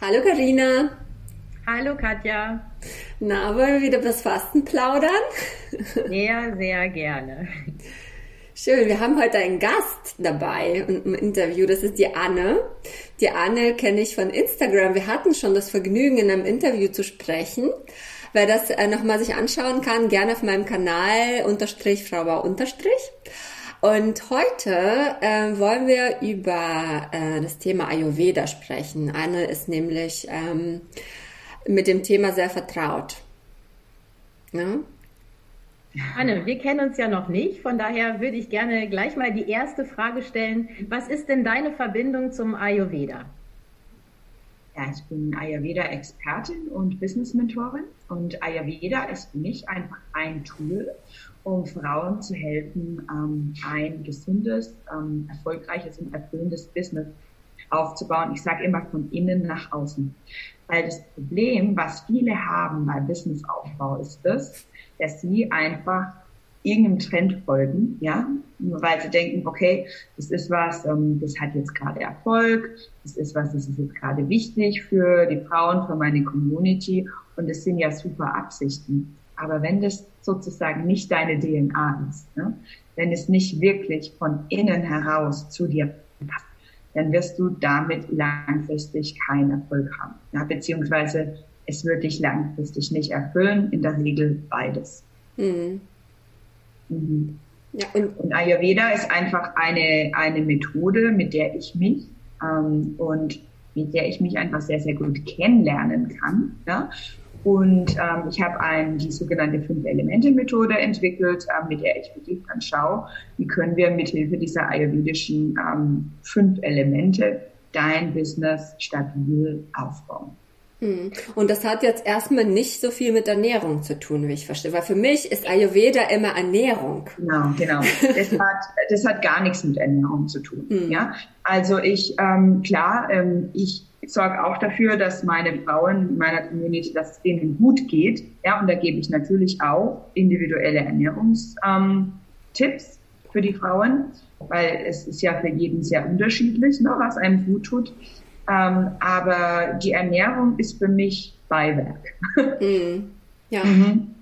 Hallo Karina. Hallo Katja. Na, wollen wir wieder das Fasten plaudern? Sehr, sehr gerne. Schön, wir haben heute einen Gast dabei im Interview. Das ist die Anne. Die Anne kenne ich von Instagram. Wir hatten schon das Vergnügen, in einem Interview zu sprechen. Wer das äh, nochmal sich anschauen kann, gerne auf meinem Kanal unterstrich Frau unterstrich. Und heute äh, wollen wir über äh, das Thema Ayurveda sprechen. Anne ist nämlich ähm, mit dem Thema sehr vertraut. Ja? Anne, wir kennen uns ja noch nicht, von daher würde ich gerne gleich mal die erste Frage stellen. Was ist denn deine Verbindung zum Ayurveda? Ja, ich bin Ayurveda-Expertin und Business-Mentorin und Ayurveda ist für mich einfach ein Tool, um Frauen zu helfen, ähm, ein gesundes, ähm, erfolgreiches und erfüllendes Business aufzubauen. Ich sage immer von innen nach außen. Weil das Problem, was viele haben beim Businessaufbau, ist das, dass sie einfach irgendeinem Trend folgen, ja, nur weil sie denken, okay, das ist was, ähm, das hat jetzt gerade Erfolg, das ist was, das ist jetzt gerade wichtig für die Frauen, für meine Community und das sind ja super Absichten. Aber wenn das sozusagen nicht deine DNA ist, ne? wenn es nicht wirklich von innen heraus zu dir passt, dann wirst du damit langfristig keinen Erfolg haben. Ja? Beziehungsweise es wird dich langfristig nicht erfüllen, in der Regel beides. Mhm. Mhm. Ja, und, und, Ayurveda ist einfach eine, eine Methode, mit der ich mich ähm, und mit der ich mich einfach sehr, sehr gut kennenlernen kann. Ja? Und ähm, ich habe ein, die sogenannte Fünf-Elemente-Methode entwickelt, ähm, mit der ich wirklich dann schaue, wie können wir mithilfe dieser ayurvedischen ähm, fünf Elemente dein Business stabil aufbauen. Hm. Und das hat jetzt erstmal nicht so viel mit Ernährung zu tun, wie ich verstehe. Weil für mich ist Ayurveda immer Ernährung. Genau, genau. Das hat, das hat gar nichts mit Ernährung zu tun. Mhm. Ja, also ich, ähm, klar, ähm, ich sorge auch dafür, dass meine Frauen in meiner Community, dass es denen gut geht. Ja, und da gebe ich natürlich auch individuelle Ernährungstipps ähm, für die Frauen, weil es ist ja für jeden sehr unterschiedlich, ne, was einem gut tut. Ähm, aber die Ernährung ist für mich Beiwerk. Mhm. Ja. Mhm.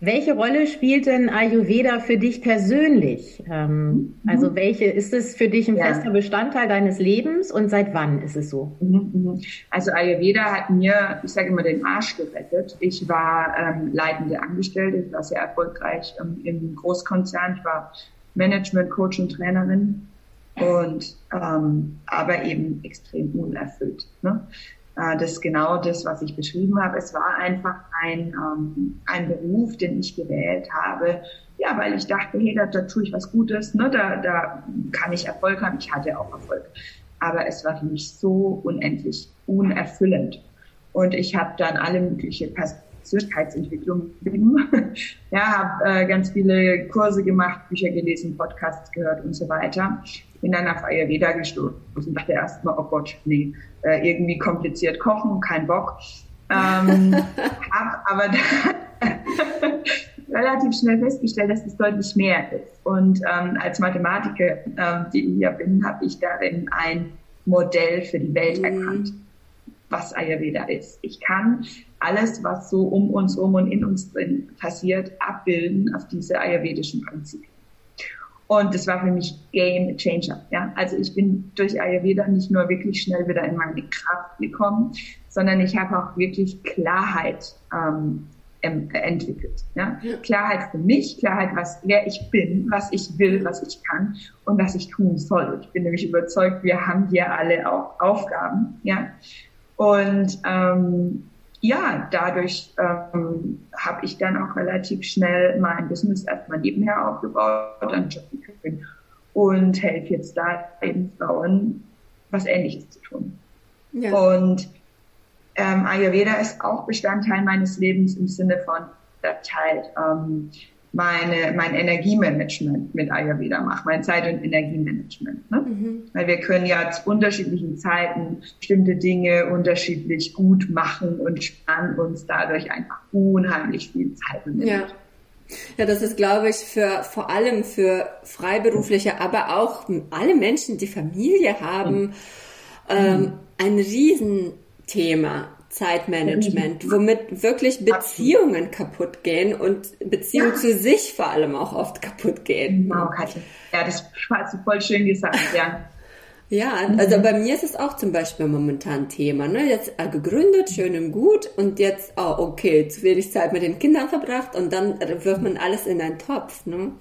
Welche Rolle spielt denn Ayurveda für dich persönlich? Ähm, mhm. Also welche ist es für dich ein ja. fester Bestandteil deines Lebens und seit wann ist es so? Mhm, mhm. Also Ayurveda hat mir, ich sage immer, den Arsch gerettet. Ich war ähm, leitende Angestellte, ich war sehr erfolgreich ähm, im Großkonzern, ich war Management, Coach und Trainerin und ähm, aber eben extrem unerfüllt. Ne? Äh, das ist genau das, was ich beschrieben habe. Es war einfach ein, ähm, ein Beruf, den ich gewählt habe, ja, weil ich dachte, hey, da, da tue ich was Gutes, ne? da, da kann ich Erfolg haben. Ich hatte auch Erfolg. Aber es war für mich so unendlich unerfüllend. Und ich habe dann alle möglichen Persönlichkeitsentwicklung betrieben. ja, habe äh, ganz viele Kurse gemacht, Bücher gelesen, Podcasts gehört und so weiter bin dann auf Ayurveda gestoßen und dachte erstmal, oh Gott, nee, äh, irgendwie kompliziert kochen, kein Bock. Ähm, hab aber relativ schnell festgestellt, dass es deutlich mehr ist. Und ähm, als Mathematiker, ähm, die ich ja bin, habe ich darin ein Modell für die Welt mhm. erkannt, was Ayurveda ist. Ich kann alles, was so um uns herum und in uns drin passiert, abbilden auf diese ayurvedischen Prinzipien. Und das war für mich Game Changer. Ja, also ich bin durch Ayurveda nicht nur wirklich schnell wieder in meine Kraft gekommen, sondern ich habe auch wirklich Klarheit ähm, entwickelt. Ja? Klarheit für mich, Klarheit, was wer ich bin, was ich will, was ich kann und was ich tun soll. Ich bin nämlich überzeugt, wir haben hier alle auch Aufgaben. Ja, und ähm, ja, dadurch ähm, habe ich dann auch relativ schnell mein Business erstmal nebenher aufgebaut, dann Job gekriegt und helfe jetzt da eben Frauen, was Ähnliches zu tun. Ja. Und ähm, Ayurveda ist auch Bestandteil meines Lebens im Sinne von der Teil ähm, meine, mein Energiemanagement mit Ayurveda mache, mein Zeit- und Energiemanagement. Ne? Mhm. Weil wir können ja zu unterschiedlichen Zeiten bestimmte Dinge unterschiedlich gut machen und sparen uns dadurch einfach unheimlich viel Zeit und Energie. Ja. Ja, das ist, glaube ich, für vor allem für Freiberufliche, aber auch alle Menschen, die Familie haben, mhm. ähm, ein riesen Thema. Zeitmanagement, womit wirklich Beziehungen kaputt gehen und Beziehungen ja. zu sich vor allem auch oft kaputt gehen. Genau, Katja. Ja, das hast du voll schön gesagt, ja. Ja, also mhm. bei mir ist es auch zum Beispiel momentan Thema. Ne? Jetzt äh, gegründet, schön und gut und jetzt, oh, okay, zu wenig Zeit mit den Kindern verbracht und dann wirft man alles in einen Topf. Ne?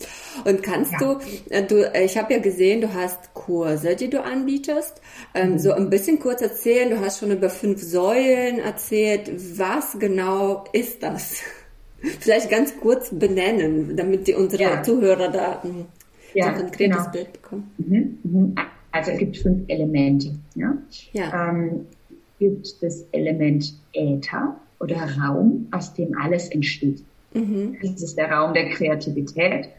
Und kannst ja. du, äh, du, äh, ich habe ja gesehen, du hast Kurse, die du anbietest. Ähm. So ein bisschen kurz erzählen, du hast schon über fünf Säulen erzählt. Was genau ist das? Vielleicht ganz kurz benennen, damit die unsere ja. Zuhörer da ein ja, so konkretes genau. Bild bekommen. Mhm. Mhm. Also es gibt fünf Elemente. Ja? ja. Ähm, gibt das Element Äther oder Raum, aus dem alles entsteht. Mhm. Das ist der Raum der Kreativität.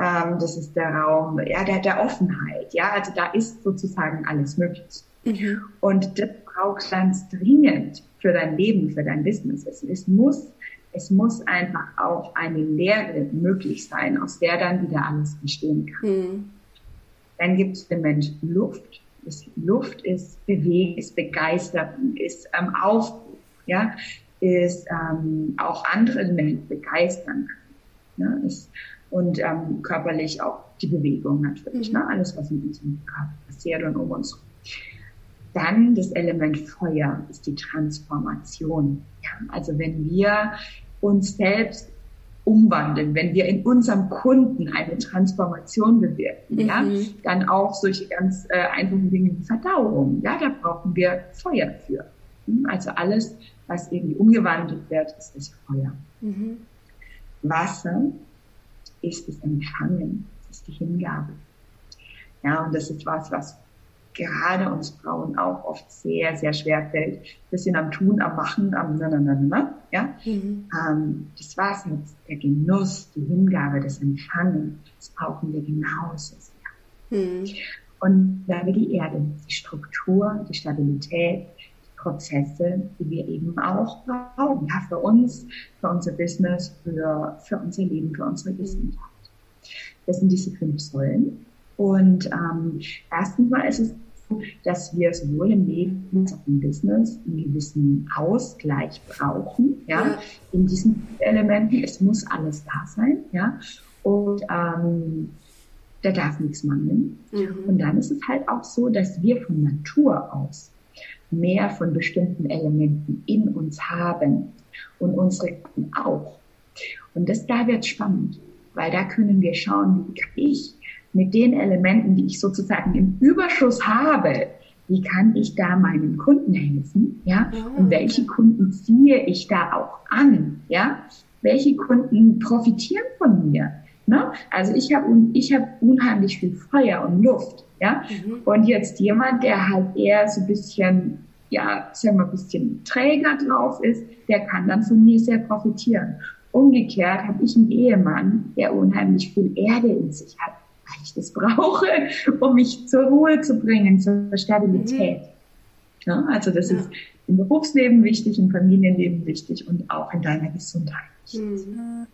Ähm, das ist der Raum ja, der, der Offenheit. Ja, also da ist sozusagen alles möglich. Mhm. Und das braucht ganz dringend für dein Leben, für dein Business. Es, es muss es muss einfach auch eine Lehre möglich sein, aus der dann wieder alles entstehen kann. Mhm. Dann gibt es den Mensch Luft. Das Luft ist Bewegung, ist Begeisterung, ist ähm, Aufruf, ja, ist ähm, auch andere Menschen begeistern. Ne? Ist, und ähm, körperlich auch die Bewegung natürlich, mhm. ne? alles, was in unserem Körper passiert und um uns Dann das Element Feuer ist die Transformation. Ja? Also wenn wir uns selbst umwandeln, wenn wir in unserem Kunden eine Transformation bewirken, mhm. ja, dann auch solche ganz äh, einfachen Dinge wie Verdauung, ja, da brauchen wir Feuer für. Hm, also alles, was irgendwie umgewandelt wird, ist das Feuer. Mhm. Wasser ist das Empfangen, ist die Hingabe. Ja, und das ist was, was gerade uns Frauen auch oft sehr, sehr schwer fällt. Sind am Tun, am Machen, am na, na, na, na, ja. Mhm. Ähm, das war's jetzt. Der Genuss, die Hingabe, das Empfangen, das brauchen wir genauso sehr. Mhm. Und da wir die Erde, die Struktur, die Stabilität, Prozesse, die wir eben auch brauchen, ja, für uns, für unser Business, für, für unser Leben, für unsere Gesundheit. Das sind diese fünf Säulen. Und ähm, erstens mal ist es dass wir sowohl im Leben als auch im Business einen gewissen Ausgleich brauchen, ja, ja. in diesen Elementen. Es muss alles da sein, ja, und ähm, da darf nichts mangeln. Mhm. Und dann ist es halt auch so, dass wir von Natur aus mehr von bestimmten Elementen in uns haben und unsere auch. Und das da wird spannend, weil da können wir schauen, wie kann ich mit den Elementen, die ich sozusagen im Überschuss habe, wie kann ich da meinen Kunden helfen? Ja, und welche Kunden ziehe ich da auch an? Ja, welche Kunden profitieren von mir? Ne? Also ich habe ich habe unheimlich viel Feuer und Luft. Ja, mhm. und jetzt jemand, der halt eher so ein bisschen ja, sagen wir, ein bisschen träger drauf ist, der kann dann von mir sehr profitieren. Umgekehrt habe ich einen Ehemann, der unheimlich viel Erde in sich hat weil ich das brauche, um mich zur Ruhe zu bringen, zur Stabilität. Mhm. Ja, also das ja. ist im Berufsleben wichtig, im Familienleben wichtig und auch in deiner Gesundheit. Mhm.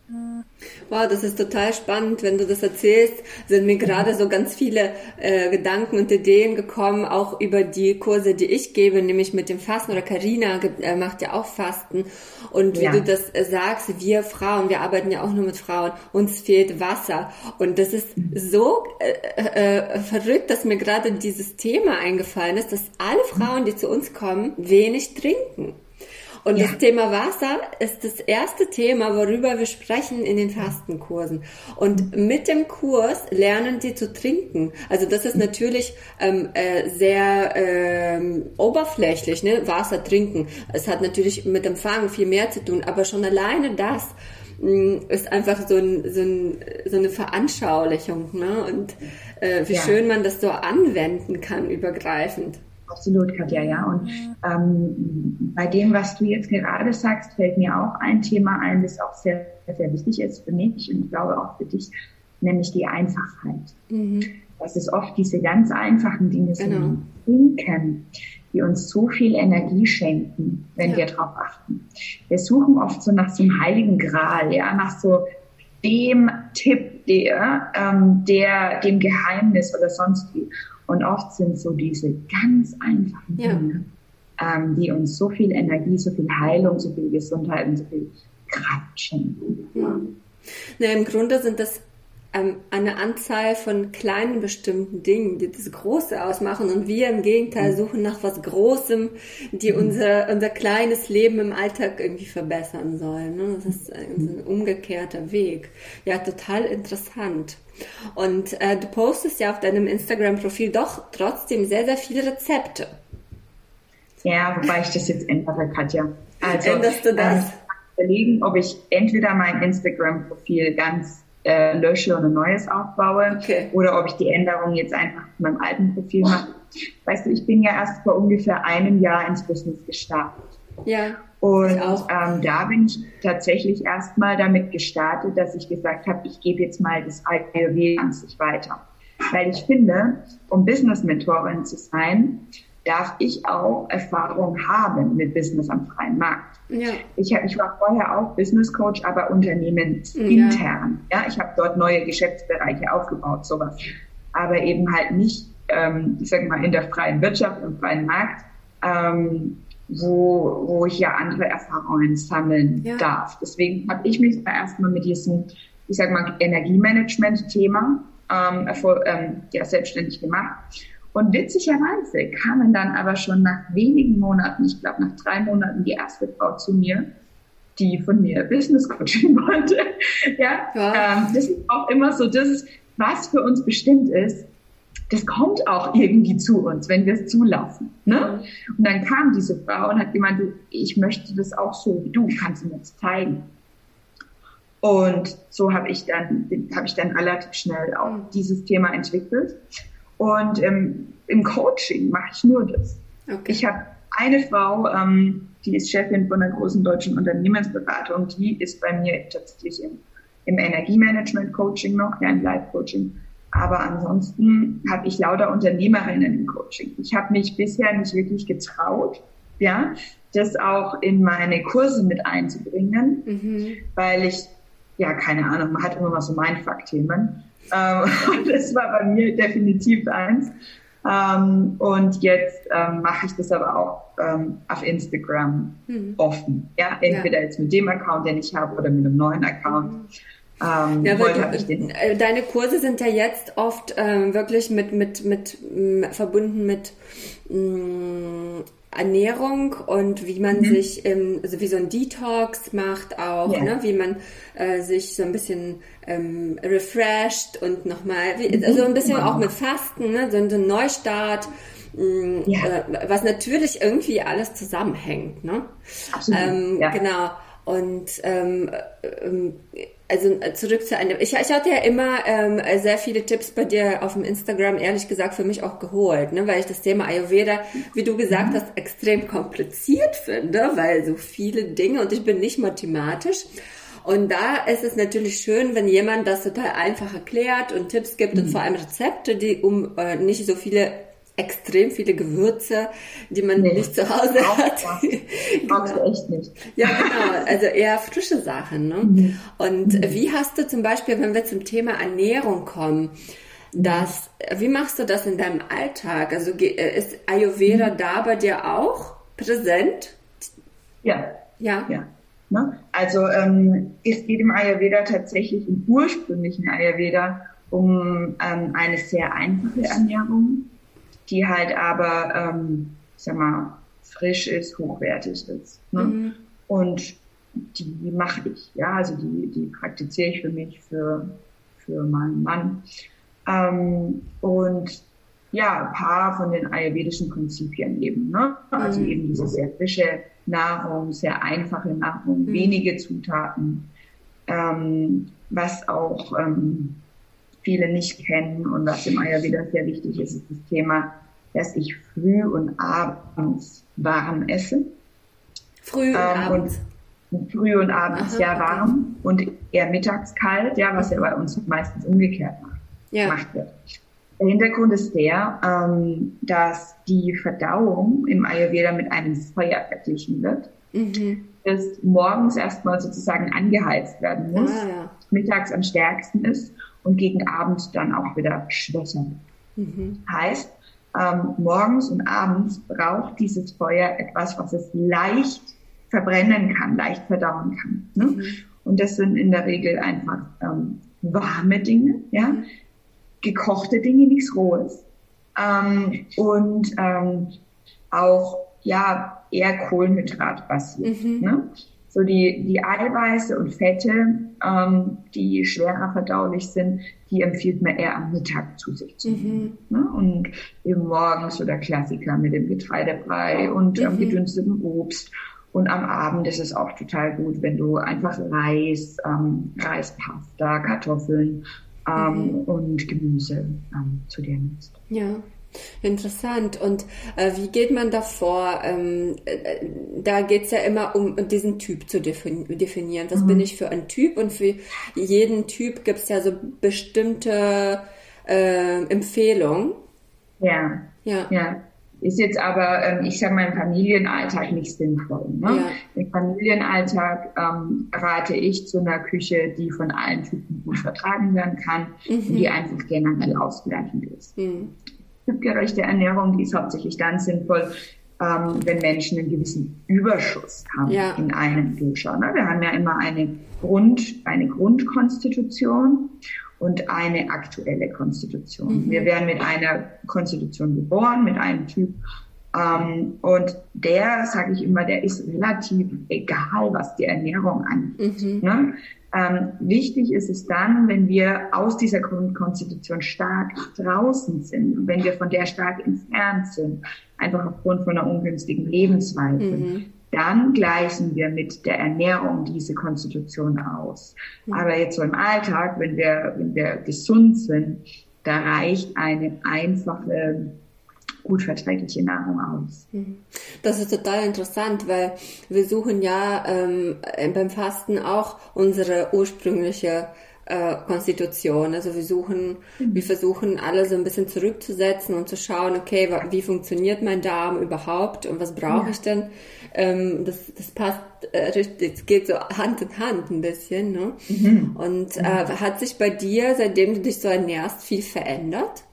Wow, das ist total spannend. Wenn du das erzählst, sind mir gerade so ganz viele äh, Gedanken und Ideen gekommen, auch über die Kurse, die ich gebe, nämlich mit dem Fasten oder Karina äh, macht ja auch Fasten. Und wie ja. du das äh, sagst, wir Frauen, wir arbeiten ja auch nur mit Frauen, uns fehlt Wasser. Und das ist so äh, äh, verrückt, dass mir gerade dieses Thema eingefallen ist, dass alle Frauen, die zu uns kommen, wenig trinken. Und ja. das Thema Wasser ist das erste Thema, worüber wir sprechen in den Fastenkursen. Und mit dem Kurs lernen sie zu trinken. Also das ist natürlich ähm, äh, sehr ähm, oberflächlich, ne? Wasser trinken. Es hat natürlich mit dem Fangen viel mehr zu tun, aber schon alleine das mm, ist einfach so, ein, so, ein, so eine Veranschaulichung. Ne? Und äh, wie ja. schön man das so anwenden kann, übergreifend. Absolut, Katja, ja. Und ähm, bei dem, was du jetzt gerade sagst, fällt mir auch ein Thema ein, das auch sehr, sehr wichtig ist für mich und ich glaube auch für dich, nämlich die Einfachheit. Mhm. Das ist oft diese ganz einfachen Dinge so genau. Trinken, die uns so viel Energie schenken, wenn ja. wir darauf achten. Wir suchen oft so nach so einem heiligen Gral, ja, nach so dem Tipp, der, ähm, der dem Geheimnis oder sonst wie. Und oft sind so diese ganz einfachen Dinge ähm, die uns so viel Energie, so viel Heilung, so viel Gesundheit und so viel Kraft schenken. Ja. Na, Im Grunde sind das ähm, eine Anzahl von kleinen bestimmten Dingen, die das Große ausmachen und wir im Gegenteil mhm. suchen nach was Großem, die mhm. unser, unser kleines Leben im Alltag irgendwie verbessern sollen. Ne? Das ist ein, ein umgekehrter Weg. Ja, total interessant. Und äh, du postest ja auf deinem Instagram-Profil doch trotzdem sehr, sehr viele Rezepte. Ja, wobei ich das jetzt ändere, Katja. Also, Änderst du das? Ähm, überlegen, ob ich entweder mein Instagram-Profil ganz äh, lösche und ein neues aufbaue okay. oder ob ich die Änderung jetzt einfach mit meinem alten Profil mache. Weißt du, ich bin ja erst vor ungefähr einem Jahr ins Business gestartet. Ja. Und ähm, da bin ich tatsächlich erstmal damit gestartet, dass ich gesagt habe, ich gebe jetzt mal das Ayurveda an sich weiter. Weil ich finde, um Business-Mentorin zu sein, darf ich auch Erfahrung haben mit Business am freien Markt. Ja. Ich, hab, ich war vorher auch Business Coach, aber unternehmensintern. Ja. ja ich habe dort neue Geschäftsbereiche aufgebaut, sowas. Aber eben halt nicht, ähm, ich sag mal, in der freien Wirtschaft und freien Markt, ähm, wo, wo ich ja andere Erfahrungen sammeln ja. darf. Deswegen habe ich mich erstmal mit diesem, ich sag mal, Energiemanagement-Thema ähm, ähm, ja, selbstständig gemacht. Und witzigerweise kamen dann aber schon nach wenigen Monaten, ich glaube nach drei Monaten, die erste Frau zu mir, die von mir Business Coaching wollte. ja, ja. Ähm, das ist auch immer so, das was für uns bestimmt ist, das kommt auch irgendwie zu uns, wenn wir es zulassen. Ne? Und dann kam diese Frau und hat gemeint, ich möchte das auch so wie du, kannst du mir das zeigen. Und so habe ich dann, habe ich dann relativ schnell auch mhm. dieses Thema entwickelt. Und ähm, im Coaching mache ich nur das. Okay. Ich habe eine Frau, ähm, die ist Chefin von einer großen deutschen Unternehmensberatung, die ist bei mir tatsächlich im, im Energiemanagement-Coaching noch, ja, im Live-Coaching. Aber ansonsten habe ich lauter Unternehmerinnen im Coaching. Ich habe mich bisher nicht wirklich getraut, ja, das auch in meine Kurse mit einzubringen, mhm. weil ich, ja, keine Ahnung, man hat immer mal so Mindfuck-Themen. Ähm, das war bei mir definitiv eins. Ähm, und jetzt ähm, mache ich das aber auch ähm, auf Instagram mhm. offen. Ja, entweder ja. jetzt mit dem Account, den ich habe, oder mit einem neuen Account. Mhm. Ähm, ja, du, äh, deine Kurse sind ja jetzt oft ähm, wirklich mit, mit, mit, m, verbunden mit mh, Ernährung und wie man mhm. sich, ähm, also wie so ein Detox macht auch, yeah. ne? wie man äh, sich so ein bisschen ähm, refreshed und nochmal, mhm. also ein bisschen auch mit Fasten, ne? so ein Neustart. Ja. Äh, was natürlich irgendwie alles zusammenhängt, ne? Absolut. Ähm, ja. Genau. Und ähm, ähm, also äh, zurück zu einem. Ich, ich hatte ja immer ähm, sehr viele Tipps bei dir auf dem Instagram, ehrlich gesagt, für mich auch geholt, ne? weil ich das Thema Ayurveda, wie du gesagt hast, extrem kompliziert finde, weil so viele Dinge und ich bin nicht mathematisch. Und da ist es natürlich schön, wenn jemand das total einfach erklärt und Tipps gibt mhm. und vor allem Rezepte, die um äh, nicht so viele extrem viele Gewürze, die man nee, nicht zu Hause hat. Brauchst du echt nicht. Ja, genau. Also eher frische Sachen. Ne? Mhm. Und mhm. wie hast du zum Beispiel, wenn wir zum Thema Ernährung kommen, das, wie machst du das in deinem Alltag? Also äh, ist Ayurveda mhm. da bei dir auch präsent? Ja. Ja. ja. Ne? Also ähm, es geht im Ayurveda tatsächlich im ursprünglichen Ayurveda um ähm, eine sehr einfache Ernährung die halt aber, ähm, ich sag mal, frisch ist, hochwertig ist. Ne? Mhm. Und die mache ich, ja, also die, die praktiziere ich für mich, für, für meinen Mann. Ähm, und ja, ein paar von den ayurvedischen Prinzipien eben, ne? Also mhm. eben diese sehr frische Nahrung, sehr einfache Nahrung, mhm. wenige Zutaten, ähm, was auch ähm, viele nicht kennen und was im Ayurveda sehr wichtig ist, ist das Thema, dass ich früh und abends warm esse. Früh und ähm, abends? Und früh und abends Aha, ja warm okay. und eher mittags kalt, ja, was ja bei uns meistens umgekehrt macht, ja. gemacht wird. Der Hintergrund ist der, ähm, dass die Verdauung im Ayurveda mit einem Feuer verglichen wird, mhm. das morgens erstmal sozusagen angeheizt werden muss, ah, ja. mittags am stärksten ist und gegen Abend dann auch wieder schwächer. Mhm. Heißt, ähm, morgens und abends braucht dieses Feuer etwas, was es leicht verbrennen kann, leicht verdauen kann. Ne? Mhm. Und das sind in der Regel einfach ähm, warme Dinge, ja, gekochte Dinge, nichts Rohes. Ähm, und ähm, auch ja eher Kohlenhydrat basiert. Mhm. Ne? So die, die Eiweiße und Fette, ähm, die schwerer verdaulich sind, die empfiehlt man eher am Mittag zu sich zu nehmen. Mhm. Ne? Und eben morgens so der Klassiker mit dem Getreidebrei und ähm, mhm. gedünstetem Obst. Und am Abend ist es auch total gut, wenn du einfach Reis, ähm, Reispasta, Kartoffeln ähm, mhm. und Gemüse ähm, zu dir nimmst. Ja. Interessant. Und äh, wie geht man davor? Ähm, äh, da geht es ja immer um diesen Typ zu definieren. Was mhm. bin ich für ein Typ? Und für jeden Typ gibt es ja so bestimmte äh, Empfehlungen. Ja. Ja. ja. Ist jetzt aber, ähm, ich sage mal, im Familienalltag nicht sinnvoll. Ne? Ja. Im Familienalltag ähm, rate ich zu einer Küche, die von allen Typen gut vertragen werden kann mhm. und die einfach generell ausgleichend ist. Mhm typgerechte Ernährung, die ist hauptsächlich dann sinnvoll, ähm, wenn Menschen einen gewissen Überschuss haben ja. in einem Duscher. Ne? Wir haben ja immer eine Grund, eine Grundkonstitution und eine aktuelle Konstitution. Mhm. Wir werden mit einer Konstitution geboren, mit einem Typ. Ähm, und der, sage ich immer, der ist relativ egal, was die Ernährung angeht. Mhm. Ne? Ähm, wichtig ist es dann, wenn wir aus dieser Grundkonstitution stark draußen sind, wenn wir von der stark entfernt sind, einfach aufgrund von einer ungünstigen Lebensweise, mhm. dann gleichen wir mit der Ernährung diese Konstitution aus. Mhm. Aber jetzt so im Alltag, wenn wir, wenn wir gesund sind, da reicht eine einfache gut verträgliche Nahrung aus. Mhm. Das ist total interessant, weil wir suchen ja ähm, beim Fasten auch unsere ursprüngliche äh, Konstitution. Also wir suchen, mhm. wir versuchen alle so ein bisschen zurückzusetzen und zu schauen, okay, wie funktioniert mein Darm überhaupt und was brauche ja. ich denn? Ähm, das, das passt äh, richtig, es geht so Hand in Hand ein bisschen. Ne? Mhm. Und äh, hat sich bei dir, seitdem du dich so ernährst, viel verändert?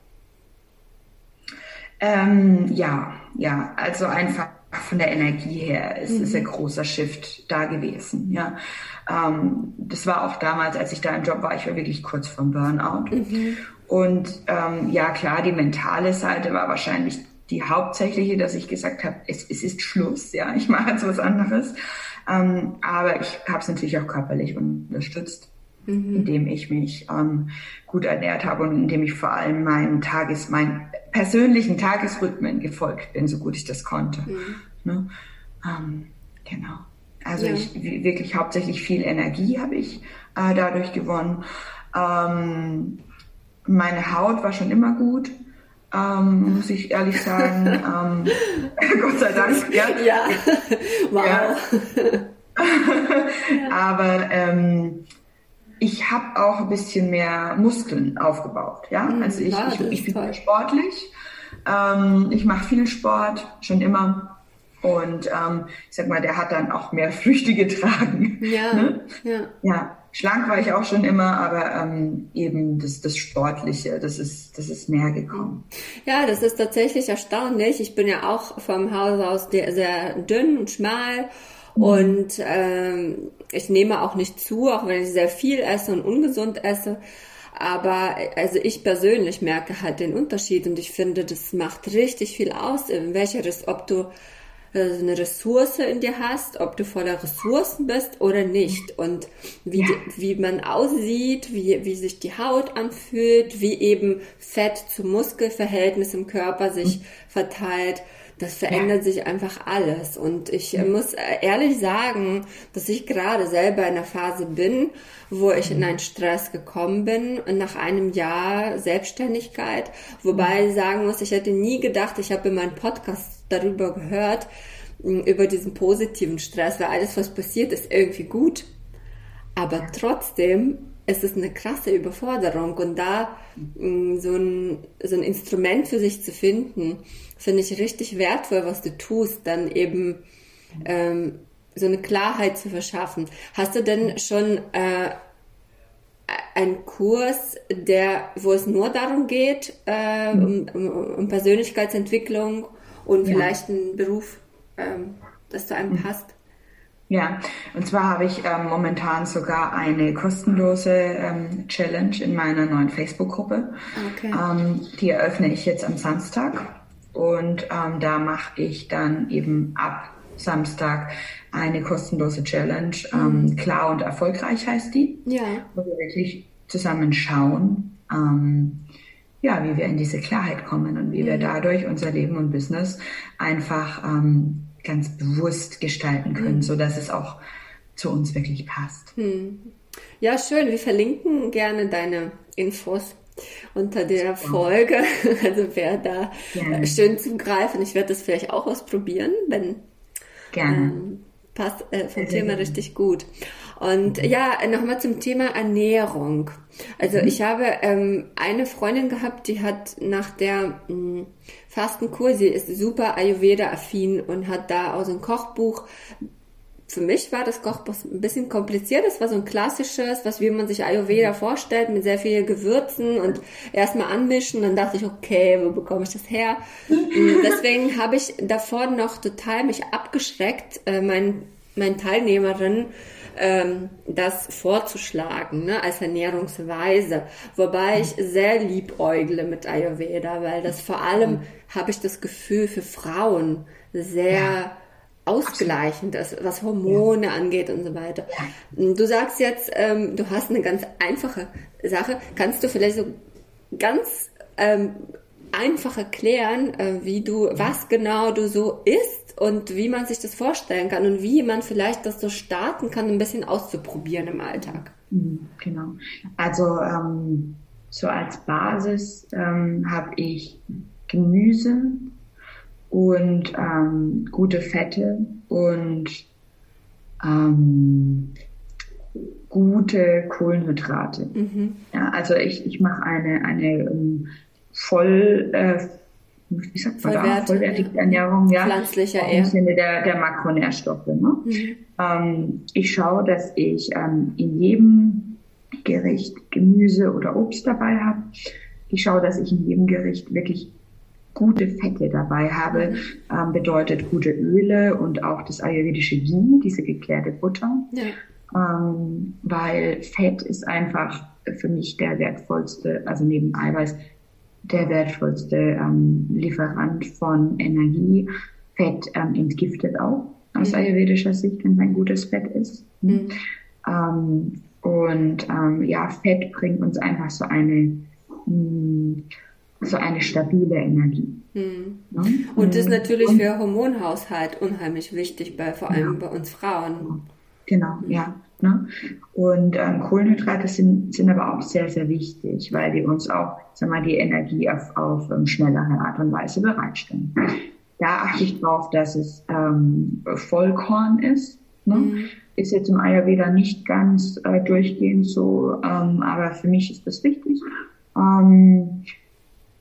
Ähm, ja, ja, also einfach von der Energie her ist, mhm. ist ein großer Shift da gewesen. Ja, ähm, das war auch damals, als ich da im Job war, ich war wirklich kurz vom Burnout. Mhm. Und ähm, ja, klar, die mentale Seite war wahrscheinlich die hauptsächliche, dass ich gesagt habe, es, es ist Schluss, ja, ich mache jetzt was anderes. Ähm, aber ich habe es natürlich auch körperlich unterstützt mhm. indem ich mich ähm, gut ernährt habe und indem ich vor allem meinen Tages, meinen persönlichen Tagesrhythmen gefolgt bin, so gut ich das konnte. Mhm. Ne? Ähm, genau. Also ja. ich wirklich hauptsächlich viel Energie habe ich äh, dadurch gewonnen. Ähm, meine Haut war schon immer gut. Ähm, muss ich ehrlich sagen. ähm, Gott sei Dank. Ja. ja. Wow. Ja. Aber ähm, ich habe auch ein bisschen mehr Muskeln aufgebaut. Ja, mhm, also ich, ja, ich, ich bin toll. sportlich. Ähm, ich mache viel Sport schon immer. Und ähm, ich sag mal, der hat dann auch mehr Früchte getragen. Ja, ne? ja. ja. Schlank war ich auch schon immer, aber ähm, eben das, das Sportliche, das ist, das ist mehr gekommen. Ja, das ist tatsächlich erstaunlich. Ich bin ja auch vom Haus aus sehr dünn und schmal und ähm, ich nehme auch nicht zu, auch wenn ich sehr viel esse und ungesund esse. Aber also ich persönlich merke halt den Unterschied und ich finde, das macht richtig viel aus, in welcher ob du äh, eine Ressource in dir hast, ob du voller Ressourcen bist oder nicht und wie, ja. wie man aussieht, wie, wie sich die Haut anfühlt, wie eben Fett zu Muskelverhältnis im Körper sich mhm. verteilt das verändert ja. sich einfach alles. Und ich mhm. muss ehrlich sagen, dass ich gerade selber in einer Phase bin, wo ich in mhm. einen Stress gekommen bin, nach einem Jahr Selbstständigkeit. Wobei ich sagen muss, ich hätte nie gedacht, ich habe in meinem Podcast darüber gehört, über diesen positiven Stress, weil alles, was passiert, ist irgendwie gut. Aber trotzdem ist es eine krasse Überforderung und da so ein, so ein Instrument für sich zu finden, finde ich richtig wertvoll, was du tust, dann eben ähm, so eine Klarheit zu verschaffen. Hast du denn schon äh, ein Kurs, der, wo es nur darum geht, äh, um, um, um, Persönlichkeitsentwicklung und ja. vielleicht einen Beruf, ähm, das zu einem mhm. passt? Ja, und zwar habe ich ähm, momentan sogar eine kostenlose ähm, Challenge in meiner neuen Facebook-Gruppe. Okay. Ähm, die eröffne ich jetzt am Samstag und ähm, da mache ich dann eben ab Samstag eine kostenlose Challenge. Ähm, mhm. klar und erfolgreich heißt die. Ja. Wo wir wirklich zusammen schauen, ähm, ja, wie wir in diese Klarheit kommen und wie mhm. wir dadurch unser Leben und Business einfach ähm, ganz bewusst gestalten können, mhm. so dass es auch zu uns wirklich passt. Mhm. Ja, schön. Wir verlinken gerne deine Infos unter der Folge. Also wer da gerne. schön zugreifen. Ich werde das vielleicht auch ausprobieren, wenn gerne. Ähm, passt äh, vom Thema richtig gut. Und mhm. ja, nochmal zum Thema Ernährung. Also mhm. ich habe ähm, eine Freundin gehabt, die hat nach der mh, hm, Fastenkur, sie ist super Ayurveda-affin und hat da aus dem Kochbuch für mich war das Kochbuch ein bisschen kompliziert. Es war so ein klassisches, was wie man sich Ayurveda vorstellt, mit sehr vielen Gewürzen und erstmal anmischen. Dann dachte ich, okay, wo bekomme ich das her? Deswegen habe ich davor noch total mich abgeschreckt, äh, meinen mein Teilnehmerinnen ähm, das vorzuschlagen, ne, als Ernährungsweise. Wobei ich sehr liebäugle mit Ayurveda, weil das vor allem, habe ich das Gefühl, für Frauen sehr ja. ausgleichend ist, was Hormone ja. angeht und so weiter. Ja. Du sagst jetzt, ähm, du hast eine ganz einfache Sache. Kannst du vielleicht so ganz ähm, einfach erklären, äh, wie du, was genau du so isst? und wie man sich das vorstellen kann und wie man vielleicht das so starten kann, ein bisschen auszuprobieren im Alltag. Mhm, genau. Also ähm, so als Basis ähm, habe ich Gemüse und ähm, gute Fette und ähm, gute Kohlenhydrate. Mhm. Ja, also ich, ich mache eine, eine um, ähm, voll äh, wie sagt man da, vollwertige Ernährung, ja. Pflanzlicher eher. Im Sinne der, der Makronährstoffe. Ne? Mhm. Ähm, ich schaue, dass ich ähm, in jedem Gericht Gemüse oder Obst dabei habe. Ich schaue, dass ich in jedem Gericht wirklich gute Fette dabei habe, mhm. ähm, bedeutet gute Öle und auch das ayurvedische Ghee, diese geklärte Butter. Ja. Ähm, weil Fett ist einfach für mich der wertvollste, also neben Eiweiß, der wertvollste ähm, Lieferant von Energie. Fett ähm, entgiftet auch aus mhm. ayurvedischer Sicht, wenn es ein gutes Fett ist. Mhm. Ähm, und ähm, ja, Fett bringt uns einfach so eine mh, mm, so eine stabile Energie. Mhm. Ja? Und das ist natürlich und, für Hormonhaushalt unheimlich wichtig, bei, vor allem ja. bei uns Frauen. Genau, ja. Ne? Und ähm, Kohlenhydrate sind, sind aber auch sehr, sehr wichtig, weil die uns auch, sag mal, die Energie auf, auf ähm, schnellere Art und Weise bereitstellen. Da achte ich drauf, dass es ähm, Vollkorn ist. Ne? Mhm. Ist jetzt im Ayurveda nicht ganz äh, durchgehend so, ähm, aber für mich ist das wichtig. Ähm,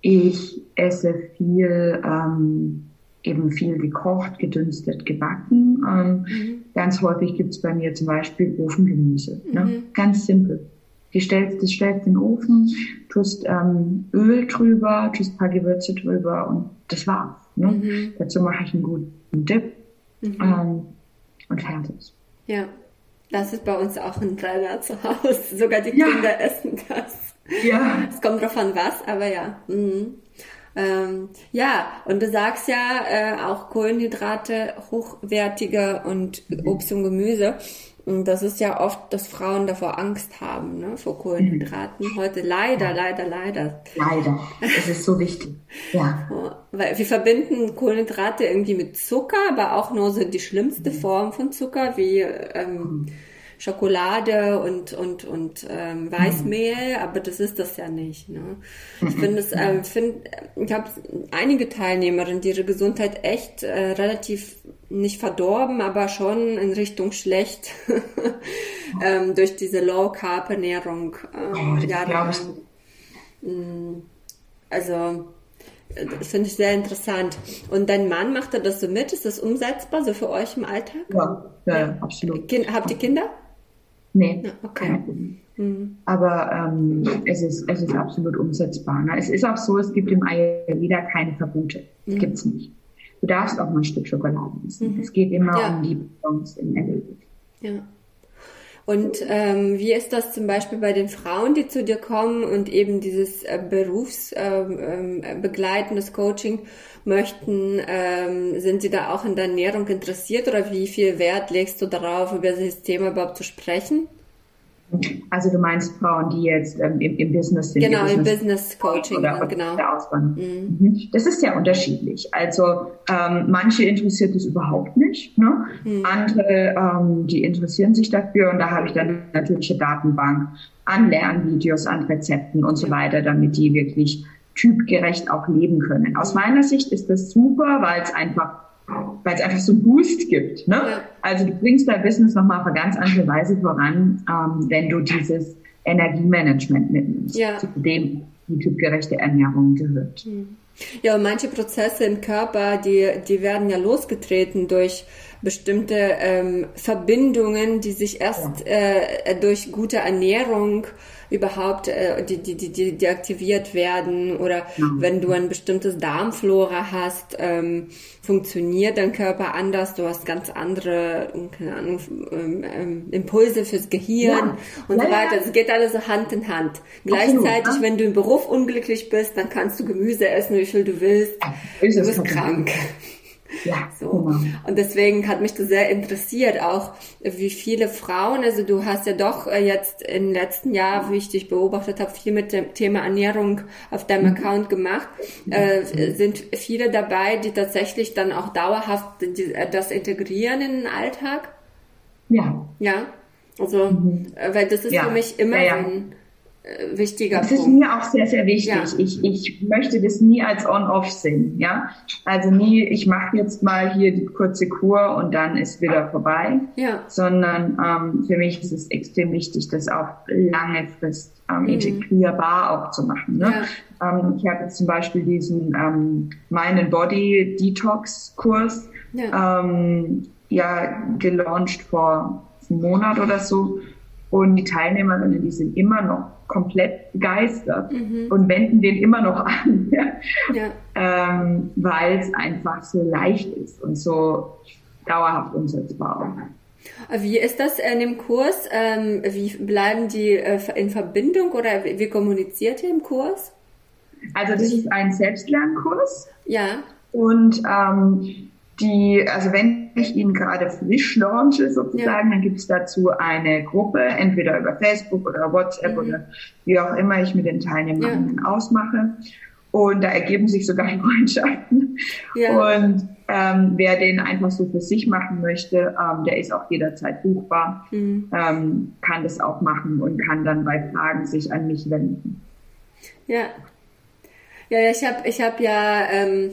ich esse viel ähm, eben viel gekocht, gedünstet, gebacken. Ähm, mhm. Ganz häufig gibt's bei mir zum Beispiel Ofengemüse. Ne? Mhm. Ganz simpel. Die stellst, das stellst in den Ofen, tust ähm, Öl drüber, tust ein paar Gewürze drüber und das war's. Ne? Mhm. Dazu mache ich einen guten Dip mhm. ähm, und fertig. Ja, das ist bei uns auch ein Trailer zu Hause. Sogar die ja. Kinder essen das. Ja. Es kommt drauf an was, aber ja. Ähm, ja, und du sagst ja äh, auch Kohlenhydrate hochwertige und mhm. Obst und Gemüse. Und das ist ja oft, dass Frauen davor Angst haben, ne, vor Kohlenhydraten. Mhm. Heute leider, leider, leider. Leider. Das ist so wichtig. Ja. Weil wir verbinden Kohlenhydrate irgendwie mit Zucker, aber auch nur so die schlimmste mhm. Form von Zucker, wie ähm, mhm Schokolade und, und, und ähm, Weißmehl, mhm. aber das ist das ja nicht. Ne? Ich finde es, ähm, find, ich habe einige Teilnehmerinnen, die ihre Gesundheit echt äh, relativ nicht verdorben, aber schon in Richtung schlecht ähm, durch diese Low Carb Ernährung. Ähm, oh, ja, mm, also das finde ich sehr interessant. Und dein Mann macht er das so mit? Ist das umsetzbar so für euch im Alltag? Ja, ja, absolut. Kind, habt ihr Kinder? Nee. okay. Mhm. Aber ähm, es, ist, es ist absolut umsetzbar. Ne? Es ist auch so, es gibt im Ayurveda keine Verbote. Mhm. Gibt es nicht. Du darfst auch mal ein Stück Schokolade essen. Mhm. Es geht immer ja. um die Balance im Endeffekt. Ja. Und ähm, wie ist das zum Beispiel bei den Frauen, die zu dir kommen und eben dieses äh, berufsbegleitendes ähm, äh, Coaching möchten? Ähm, sind sie da auch in der Ernährung interessiert oder wie viel Wert legst du darauf, über dieses Thema überhaupt zu sprechen? Also du meinst Frauen, die jetzt ähm, im, im, Business sind. Genau, im Business Coaching, oder, oder genau. Der Mhm. mhm. Das ist ja unterschiedlich. Also ähm, manche interessiert es überhaupt nicht. Ne? Mhm. Andere, ähm, die interessieren sich dafür und da habe ich dann natürlich eine Datenbank an Lernvideos, an Rezepten und so weiter, damit die wirklich typgerecht auch leben können. Aus meiner Sicht ist das super, weil es einfach weil es einfach so einen Boost gibt. Ne? Ja. Also du bringst dein Business nochmal auf eine ganz andere Weise voran, ähm, wenn du dieses Energiemanagement mitnimmst, ja. zu dem die typgerechte Ernährung gehört. Hm. Ja, und manche Prozesse im Körper, die, die werden ja losgetreten durch bestimmte ähm, Verbindungen, die sich erst ja. äh, durch gute Ernährung überhaupt äh, die, die, die, die aktiviert werden oder ja. wenn du ein bestimmtes Darmflora hast, ähm, funktioniert dein Körper anders, du hast ganz andere keine Ahnung, ähm, ähm, Impulse fürs Gehirn ja. und ja, so weiter. Es geht alles so Hand in Hand. Gleichzeitig, wenn du im Beruf unglücklich bist, dann kannst du Gemüse essen, wie viel du willst. du bist krank. Ja, so. Genau. Und deswegen hat mich das sehr interessiert, auch wie viele Frauen, also du hast ja doch äh, jetzt im letzten Jahr, wie ich dich beobachtet habe, viel mit dem Thema Ernährung auf deinem mhm. Account gemacht. Äh, sind viele dabei, die tatsächlich dann auch dauerhaft äh, das integrieren in den Alltag? Ja. Ja. Also, mhm. Äh, weil das ist ja. für mich immer ja, ja. ein wichtiger das Punkt. Das ist mir auch sehr, sehr wichtig. Ja. Ich, ich möchte das nie als On-Off sehen. Ja? Also nie, ich mache jetzt mal hier die kurze Kur und dann ist wieder vorbei. Ja. Sondern ähm, für mich ist es extrem wichtig, das auf lange Frist ähm, mhm. integrierbar auch zu machen. Ne? Ja. Ähm, ich habe jetzt zum Beispiel diesen ähm, Mind Body Detox Kurs ja. Ähm, ja gelauncht vor einem Monat oder so. Und die Teilnehmerinnen, die sind immer noch komplett begeistert mhm. und wenden den immer noch an, ja? Ähm, weil es einfach so leicht ist und so dauerhaft umsetzbar. Wie ist das in dem Kurs? Ähm, wie bleiben die äh, in Verbindung oder wie kommuniziert ihr im Kurs? Also das ist ein Selbstlernkurs. Ja. Und ähm, die, also wenn ich ihn gerade frisch launche sozusagen, ja. dann gibt es dazu eine Gruppe, entweder über Facebook oder WhatsApp mhm. oder wie auch immer ich mit den Teilnehmern ja. ausmache. Und da ergeben sich sogar Freundschaften. Ja. Und ähm, wer den einfach so für sich machen möchte, ähm, der ist auch jederzeit buchbar, mhm. ähm, kann das auch machen und kann dann bei Fragen sich an mich wenden. Ja. Ja, ich habe ich hab ja ähm,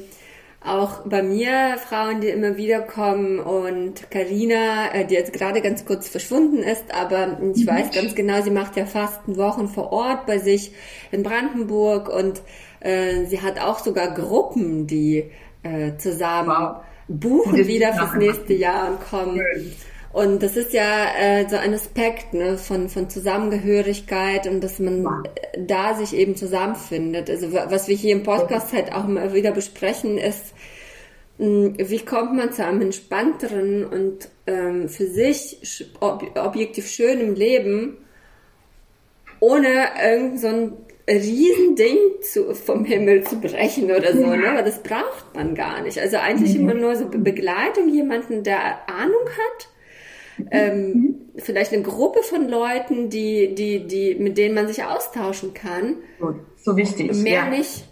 auch bei mir Frauen, die immer wieder kommen und Karina, äh, die jetzt gerade ganz kurz verschwunden ist, aber ich mhm. weiß ganz genau, sie macht ja Fastenwochen vor Ort bei sich in Brandenburg und äh, sie hat auch sogar Gruppen, die äh, zusammen wow. buchen wieder fürs nächste Jahr und kommen. Schön. Und das ist ja äh, so ein Aspekt ne, von, von Zusammengehörigkeit und dass man wow. da sich eben zusammenfindet. Also was wir hier im Podcast halt auch immer wieder besprechen, ist, mh, hm, wie kommt man zu einem entspannteren und ähm, für sich ob, objektiv schönen Leben, ohne irgend so ein Riesending zu, vom Himmel zu brechen oder so, ne? Aber das braucht man gar nicht. Also eigentlich immer nur so Begleitung, jemanden, der Ahnung hat ähm, mhm. vielleicht eine Gruppe von Leuten, die, die, die, mit denen man sich austauschen kann. So wichtig. Mehr ja. nicht,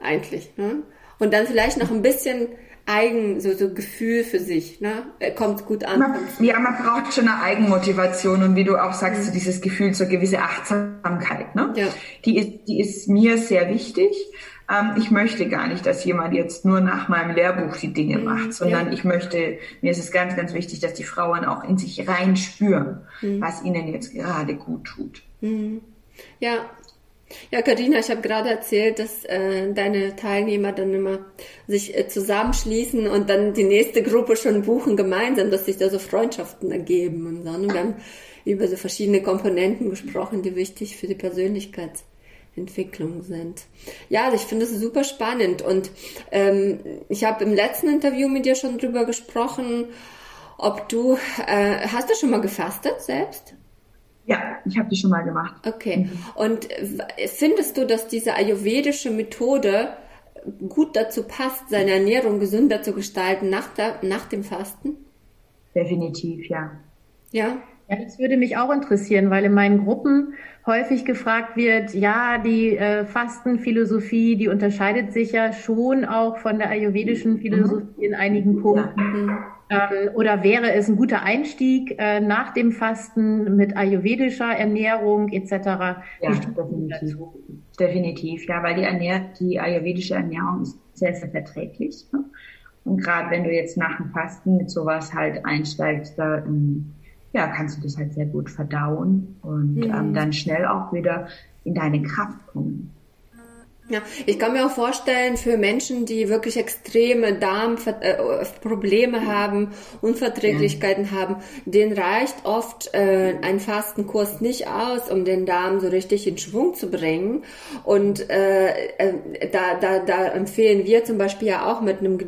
eigentlich. Ne? Und dann vielleicht noch ein bisschen Eigen, so, so Gefühl für sich, ne? Äh, kommt gut an. Man, ja, man braucht schon eine Eigenmotivation und wie du auch sagst, mhm. so dieses Gefühl, so gewisse Achtsamkeit, ne? Ja. Die ist, die ist mir sehr wichtig ähm, ich möchte gar nicht, dass jemand jetzt nur nach meinem Lehrbuch die Dinge mhm, macht, sondern ja. ich möchte, mir ist es ganz, ganz wichtig, dass die Frauen auch in sich rein spüren, mhm. was ihnen jetzt gerade gut tut. Mhm. Ja, Ja, Karina, ich habe gerade erzählt, dass äh, deine Teilnehmer dann immer sich äh, zusammenschließen und dann die nächste Gruppe schon buchen gemeinsam, dass sich da so Freundschaften ergeben und so. Und wir haben über so verschiedene Komponenten gesprochen, die wichtig für die Persönlichkeitsentwicklung sind. Ja, also ich finde es super spannend und ähm, ich habe im letzten Interview mit dir schon drüber gesprochen, ob du, äh, hast du schon mal gefastet selbst? Ja, ich habe die schon mal gemacht. Okay. Mhm. Und findest du, dass diese ayurvedische Methode gut dazu passt, seine Ernährung gesünder zu gestalten nach, der, nach dem Fasten? Definitiv, ja. Ja. Ja, das würde mich auch interessieren, weil in meinen Gruppen häufig gefragt wird, ja, die äh, Fastenphilosophie, die unterscheidet sich ja schon auch von der ayurvedischen mhm. Philosophie in einigen Punkten. Ähm, oder wäre es ein guter Einstieg äh, nach dem Fasten mit ayurvedischer Ernährung etc.? Ja, definitiv. definitiv. Ja, weil die, Ernähr die ayurvedische Ernährung ist sehr, sehr verträglich. Ne? Und gerade wenn du jetzt nach dem Fasten mit sowas halt einsteigst, da ähm, ja, kannst du das halt sehr gut verdauen und mhm. ähm, dann schnell auch wieder in deine Kraft kommen. Ja, ich kann mir auch vorstellen, für Menschen, die wirklich extreme Darmprobleme äh, haben, Unverträglichkeiten ja. haben, denen reicht oft äh, ein Fastenkurs nicht aus, um den Darm so richtig in Schwung zu bringen. Und äh, äh, da, da, da empfehlen wir zum Beispiel ja auch mit einem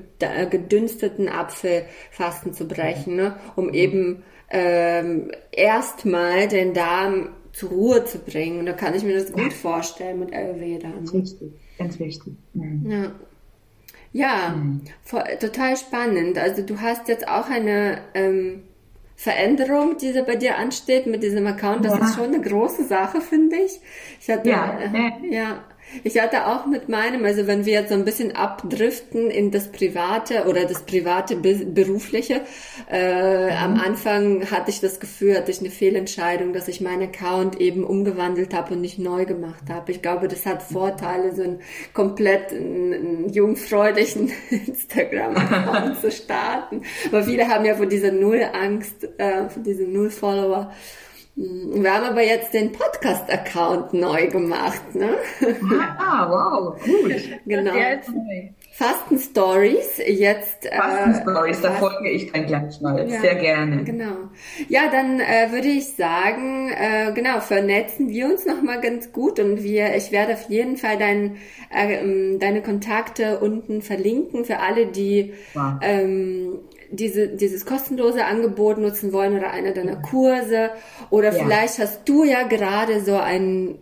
gedünsteten Apfel Fasten zu brechen, ne? um mhm. eben ähm, erstmal den Darm zur Ruhe zu bringen. Und da kann ich mir das gut vorstellen mit Ayurveda. Ganz wichtig, ganz wichtig. Mhm. Ja. Ja, mhm. total spannend. Also du hast jetzt auch eine ähm, Veränderung, die bei dir ansteht mit diesem Account. Das ja. ist schon eine große Sache, finde ich. Ich hatte, ja, äh, ja, ich hatte auch mit meinem, also wenn wir jetzt so ein bisschen abdriften in das Private oder das private Berufliche, äh, mhm. am Anfang hatte ich das Gefühl, hatte ich eine Fehlentscheidung, dass ich meinen Account eben umgewandelt habe und nicht neu gemacht habe. Ich glaube, das hat Vorteile, so einen komplett einen, jungfräulichen Instagram-Account zu starten. Aber viele haben ja von dieser Null-Angst, äh, von diesen Null-Follower. Wir haben aber jetzt den Podcast-Account neu gemacht, ne? Ah, wow, gut. Genau. Fasten Stories, jetzt. Äh, Fasten Stories, äh, da folge ich dann gleich mal. Ja, Sehr gerne. Genau. Ja, dann äh, würde ich sagen, äh, genau, vernetzen wir uns nochmal ganz gut und wir, ich werde auf jeden Fall dein, äh, ähm, deine Kontakte unten verlinken für alle, die wow. ähm, diese, dieses kostenlose Angebot nutzen wollen oder einer deiner Kurse. Oder ja. vielleicht hast du ja gerade so ein,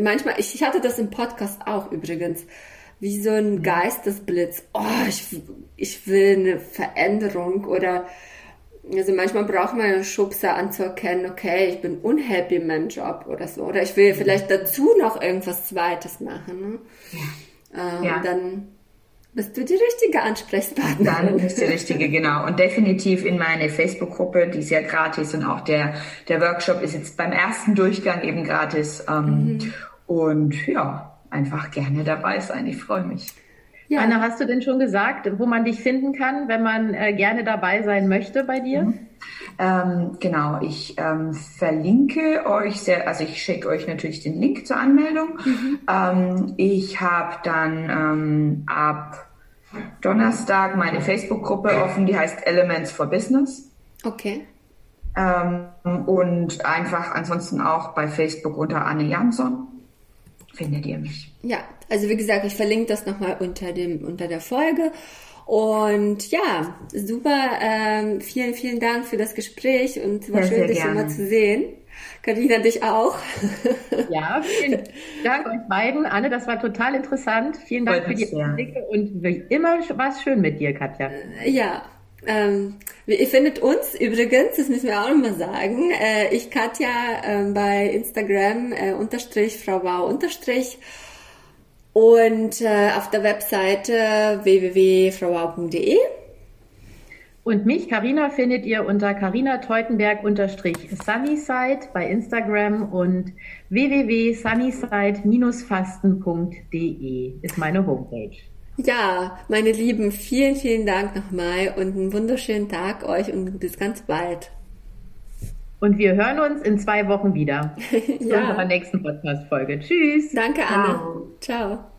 manchmal, ich hatte das im Podcast auch übrigens, wie so ein mhm. Geistesblitz. Oh, ich, ich will eine Veränderung oder also manchmal braucht man einen Schubser anzuerkennen, okay, ich bin unhappy in meinem Job oder so. Oder ich will mhm. vielleicht dazu noch irgendwas Zweites machen. Ne? Ja. Ähm, ja. Dann bist du die richtige Ansprechpartnerin? Dann bist du die richtige, genau. Und definitiv in meine Facebook-Gruppe, die ist ja gratis und auch der, der Workshop ist jetzt beim ersten Durchgang eben gratis. Ähm, mhm. Und ja, einfach gerne dabei sein. Ich freue mich. Ja. Anna, hast du denn schon gesagt, wo man dich finden kann, wenn man äh, gerne dabei sein möchte bei dir? Mhm. Ähm, genau, ich ähm, verlinke euch sehr, also ich schicke euch natürlich den Link zur Anmeldung. Mhm. Ähm, ich habe dann ähm, ab Donnerstag meine Facebook-Gruppe offen, die heißt Elements for Business. Okay. Ähm, und einfach ansonsten auch bei Facebook unter Anne Jansson findet ihr mich. Ja, also wie gesagt, ich verlinke das nochmal unter dem unter der Folge. Und ja, super. Ähm, vielen, vielen Dank für das Gespräch und war ja, schön, dich gerne. immer zu sehen. Karina, dich auch. Ja, vielen Dank euch beiden. Anne, das war total interessant. Vielen Dank Wollte für die Einblicke und wie immer war es schön mit dir, Katja. Ja, ähm, ihr findet uns übrigens, das müssen wir auch nochmal sagen, äh, ich Katja äh, bei Instagram äh, unterstrich Frau Bau unterstrich und äh, auf der Webseite www.frauau.de. Und mich, Karina, findet ihr unter Karina Teutenberg-Sunnyside bei Instagram und www.sunnyside-fasten.de ist meine Homepage. Ja, meine Lieben, vielen, vielen Dank nochmal und einen wunderschönen Tag euch und bis ganz bald. Und wir hören uns in zwei Wochen wieder. ja. Zu unserer nächsten Podcast-Folge. Tschüss. Danke, Anne. Ciao. Ciao.